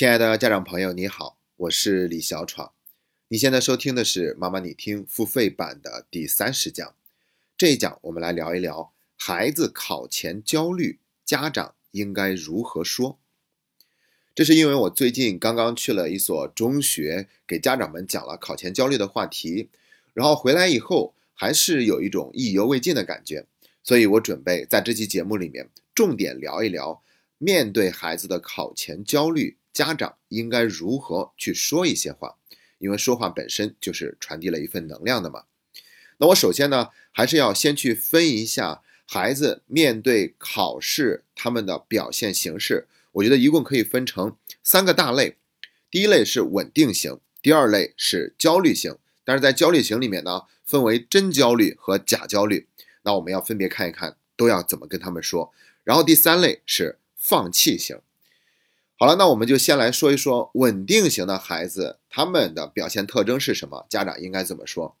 亲爱的家长朋友，你好，我是李小闯。你现在收听的是妈妈你听付费版的第三十讲。这一讲我们来聊一聊孩子考前焦虑，家长应该如何说。这是因为我最近刚刚去了一所中学，给家长们讲了考前焦虑的话题，然后回来以后还是有一种意犹未尽的感觉，所以我准备在这期节目里面重点聊一聊，面对孩子的考前焦虑，家长应该如何去说一些话。因为说话本身就是传递了一份能量的嘛。那我首先呢，还是要先去分一下孩子面对考试他们的表现形式。我觉得一共可以分成三个大类。第一类是稳定型，第二类是焦虑型。但是在焦虑型里面呢，分为真焦虑和假焦虑。那我们要分别看一看，都要怎么跟他们说。然后第三类是放弃型。好了，那我们就先来说一说稳定型的孩子，他们的表现特征是什么？家长应该怎么说？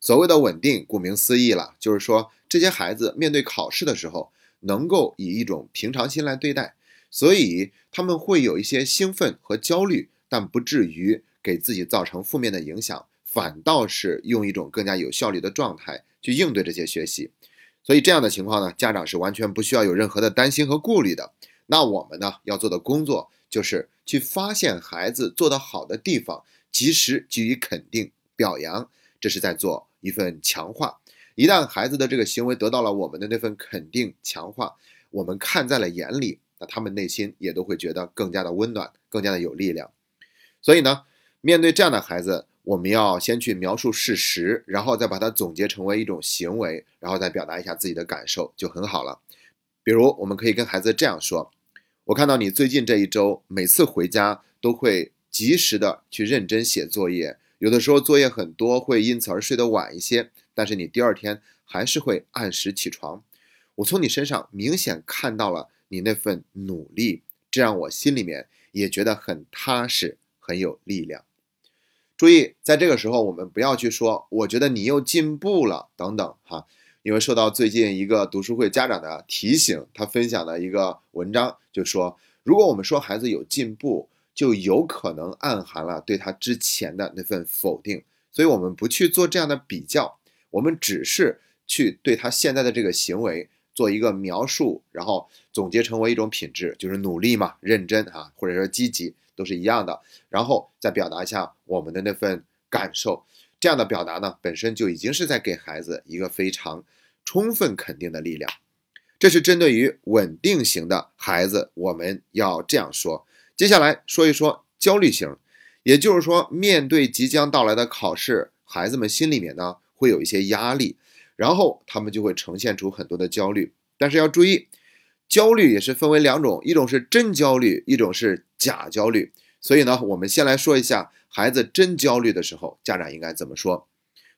所谓的稳定，顾名思义了，就是说这些孩子面对考试的时候，能够以一种平常心来对待，所以他们会有一些兴奋和焦虑，但不至于给自己造成负面的影响，反倒是用一种更加有效率的状态去应对这些学习。所以这样的情况呢，家长是完全不需要有任何的担心和顾虑的。那我们呢要做的工作。就是去发现孩子做得好的地方，及时给予肯定表扬，这是在做一份强化。一旦孩子的这个行为得到了我们的那份肯定强化，我们看在了眼里，那他们内心也都会觉得更加的温暖，更加的有力量。所以呢，面对这样的孩子，我们要先去描述事实，然后再把它总结成为一种行为，然后再表达一下自己的感受，就很好了。比如，我们可以跟孩子这样说。我看到你最近这一周，每次回家都会及时的去认真写作业，有的时候作业很多，会因此而睡得晚一些，但是你第二天还是会按时起床。我从你身上明显看到了你那份努力，这让我心里面也觉得很踏实，很有力量。注意，在这个时候，我们不要去说“我觉得你又进步了”等等，哈。因为受到最近一个读书会家长的提醒，他分享的一个文章就说，如果我们说孩子有进步，就有可能暗含了对他之前的那份否定，所以我们不去做这样的比较，我们只是去对他现在的这个行为做一个描述，然后总结成为一种品质，就是努力嘛，认真啊，或者说积极，都是一样的，然后再表达一下我们的那份感受。这样的表达呢，本身就已经是在给孩子一个非常充分肯定的力量。这是针对于稳定型的孩子，我们要这样说。接下来说一说焦虑型，也就是说，面对即将到来的考试，孩子们心里面呢会有一些压力，然后他们就会呈现出很多的焦虑。但是要注意，焦虑也是分为两种，一种是真焦虑，一种是假焦虑。所以呢，我们先来说一下孩子真焦虑的时候，家长应该怎么说？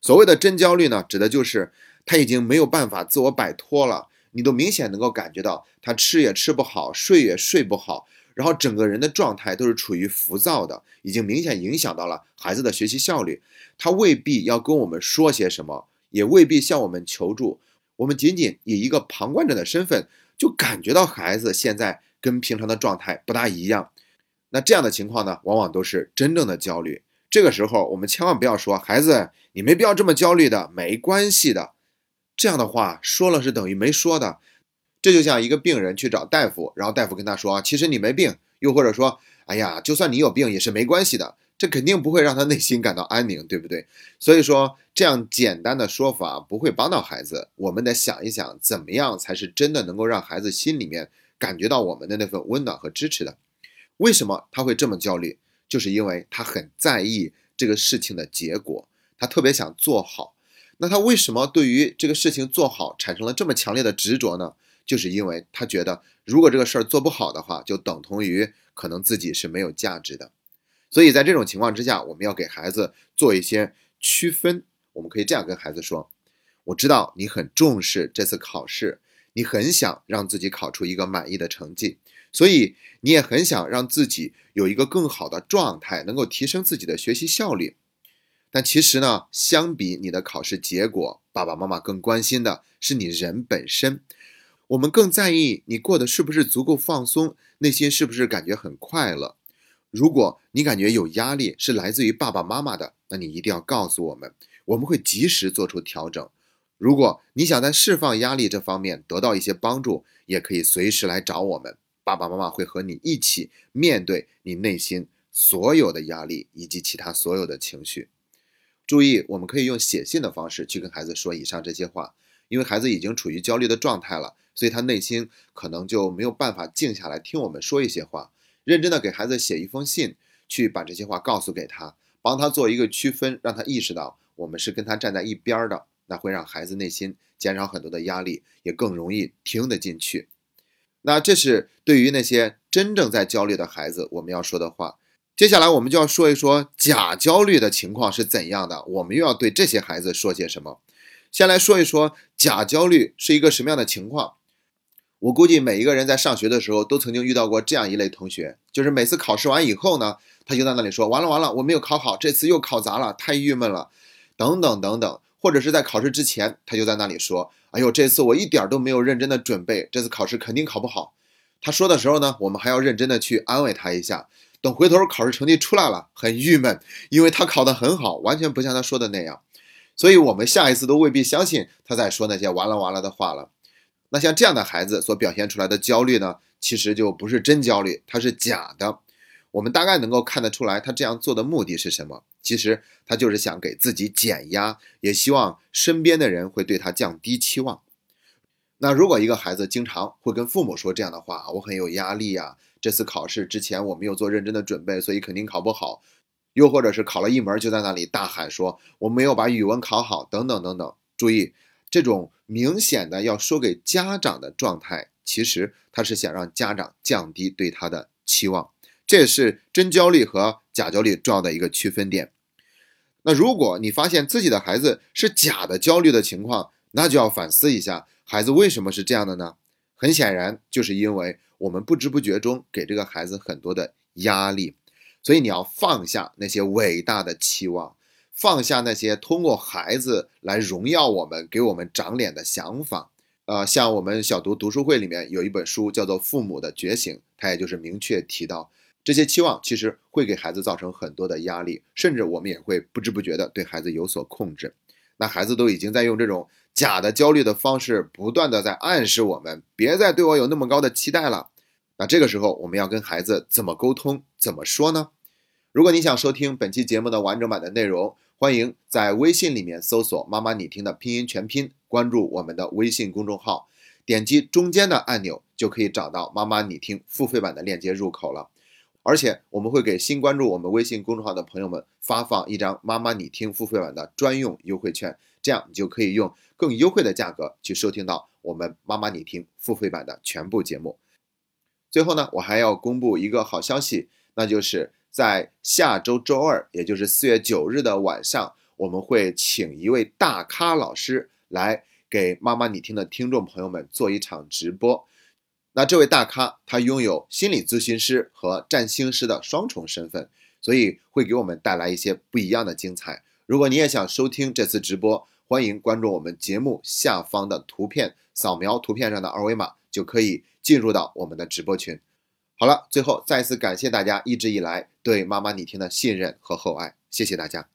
所谓的真焦虑呢，指的就是他已经没有办法自我摆脱了，你都明显能够感觉到他吃也吃不好，睡也睡不好，然后整个人的状态都是处于浮躁的，已经明显影响到了孩子的学习效率。他未必要跟我们说些什么，也未必向我们求助，我们仅仅以一个旁观者的身份，就感觉到孩子现在跟平常的状态不大一样。那这样的情况呢，往往都是真正的焦虑。这个时候，我们千万不要说“孩子，你没必要这么焦虑的，没关系的”，这样的话说了是等于没说的。这就像一个病人去找大夫，然后大夫跟他说：“其实你没病。”又或者说：“哎呀，就算你有病也是没关系的。”这肯定不会让他内心感到安宁，对不对？所以说，这样简单的说法不会帮到孩子。我们得想一想，怎么样才是真的能够让孩子心里面感觉到我们的那份温暖和支持的。为什么他会这么焦虑？就是因为他很在意这个事情的结果，他特别想做好。那他为什么对于这个事情做好产生了这么强烈的执着呢？就是因为他觉得，如果这个事儿做不好的话，就等同于可能自己是没有价值的。所以在这种情况之下，我们要给孩子做一些区分。我们可以这样跟孩子说：“我知道你很重视这次考试，你很想让自己考出一个满意的成绩。”所以你也很想让自己有一个更好的状态，能够提升自己的学习效率。但其实呢，相比你的考试结果，爸爸妈妈更关心的是你人本身。我们更在意你过得是不是足够放松，内心是不是感觉很快乐。如果你感觉有压力是来自于爸爸妈妈的，那你一定要告诉我们，我们会及时做出调整。如果你想在释放压力这方面得到一些帮助，也可以随时来找我们，爸爸妈妈会和你一起面对你内心所有的压力以及其他所有的情绪。注意，我们可以用写信的方式去跟孩子说以上这些话，因为孩子已经处于焦虑的状态了，所以他内心可能就没有办法静下来听我们说一些话。认真的给孩子写一封信，去把这些话告诉给他，帮他做一个区分，让他意识到我们是跟他站在一边的。那会让孩子内心减少很多的压力，也更容易听得进去。那这是对于那些真正在焦虑的孩子我们要说的话。接下来我们就要说一说假焦虑的情况是怎样的，我们又要对这些孩子说些什么。先来说一说假焦虑是一个什么样的情况。我估计每一个人在上学的时候都曾经遇到过这样一类同学，就是每次考试完以后呢，他就在那里说：“完了完了，我没有考好，这次又考砸了，太郁闷了。”等等等等。或者是在考试之前，他就在那里说：“哎呦，这次我一点都没有认真的准备，这次考试肯定考不好。”他说的时候呢，我们还要认真的去安慰他一下。等回头考试成绩出来了，很郁闷，因为他考得很好，完全不像他说的那样。所以，我们下一次都未必相信他在说那些完了完了的话了。那像这样的孩子所表现出来的焦虑呢，其实就不是真焦虑，他是假的。我们大概能够看得出来，他这样做的目的是什么？其实他就是想给自己减压，也希望身边的人会对他降低期望。那如果一个孩子经常会跟父母说这样的话，我很有压力呀，这次考试之前我没有做认真的准备，所以肯定考不好。又或者是考了一门就在那里大喊说我没有把语文考好，等等等等。注意，这种明显的要说给家长的状态，其实他是想让家长降低对他的期望。这是真焦虑和假焦虑重要的一个区分点。那如果你发现自己的孩子是假的焦虑的情况，那就要反思一下，孩子为什么是这样的呢？很显然，就是因为我们不知不觉中给这个孩子很多的压力。所以你要放下那些伟大的期望，放下那些通过孩子来荣耀我们、给我们长脸的想法。呃，像我们小读读书会里面有一本书叫做《父母的觉醒》，它也就是明确提到。这些期望其实会给孩子造成很多的压力，甚至我们也会不知不觉的对孩子有所控制。那孩子都已经在用这种假的焦虑的方式，不断的在暗示我们，别再对我有那么高的期待了。那这个时候，我们要跟孩子怎么沟通，怎么说呢？如果你想收听本期节目的完整版的内容，欢迎在微信里面搜索“妈妈你听”的拼音全拼，关注我们的微信公众号，点击中间的按钮，就可以找到“妈妈你听”付费版的链接入口了。而且我们会给新关注我们微信公众号的朋友们发放一张妈妈你听付费版的专用优惠券，这样你就可以用更优惠的价格去收听到我们妈妈你听付费版的全部节目。最后呢，我还要公布一个好消息，那就是在下周周二，也就是四月九日的晚上，我们会请一位大咖老师来给妈妈你听的听众朋友们做一场直播。那这位大咖，他拥有心理咨询师和占星师的双重身份，所以会给我们带来一些不一样的精彩。如果你也想收听这次直播，欢迎关注我们节目下方的图片，扫描图片上的二维码，就可以进入到我们的直播群。好了，最后再次感谢大家一直以来对妈妈你听的信任和厚爱，谢谢大家。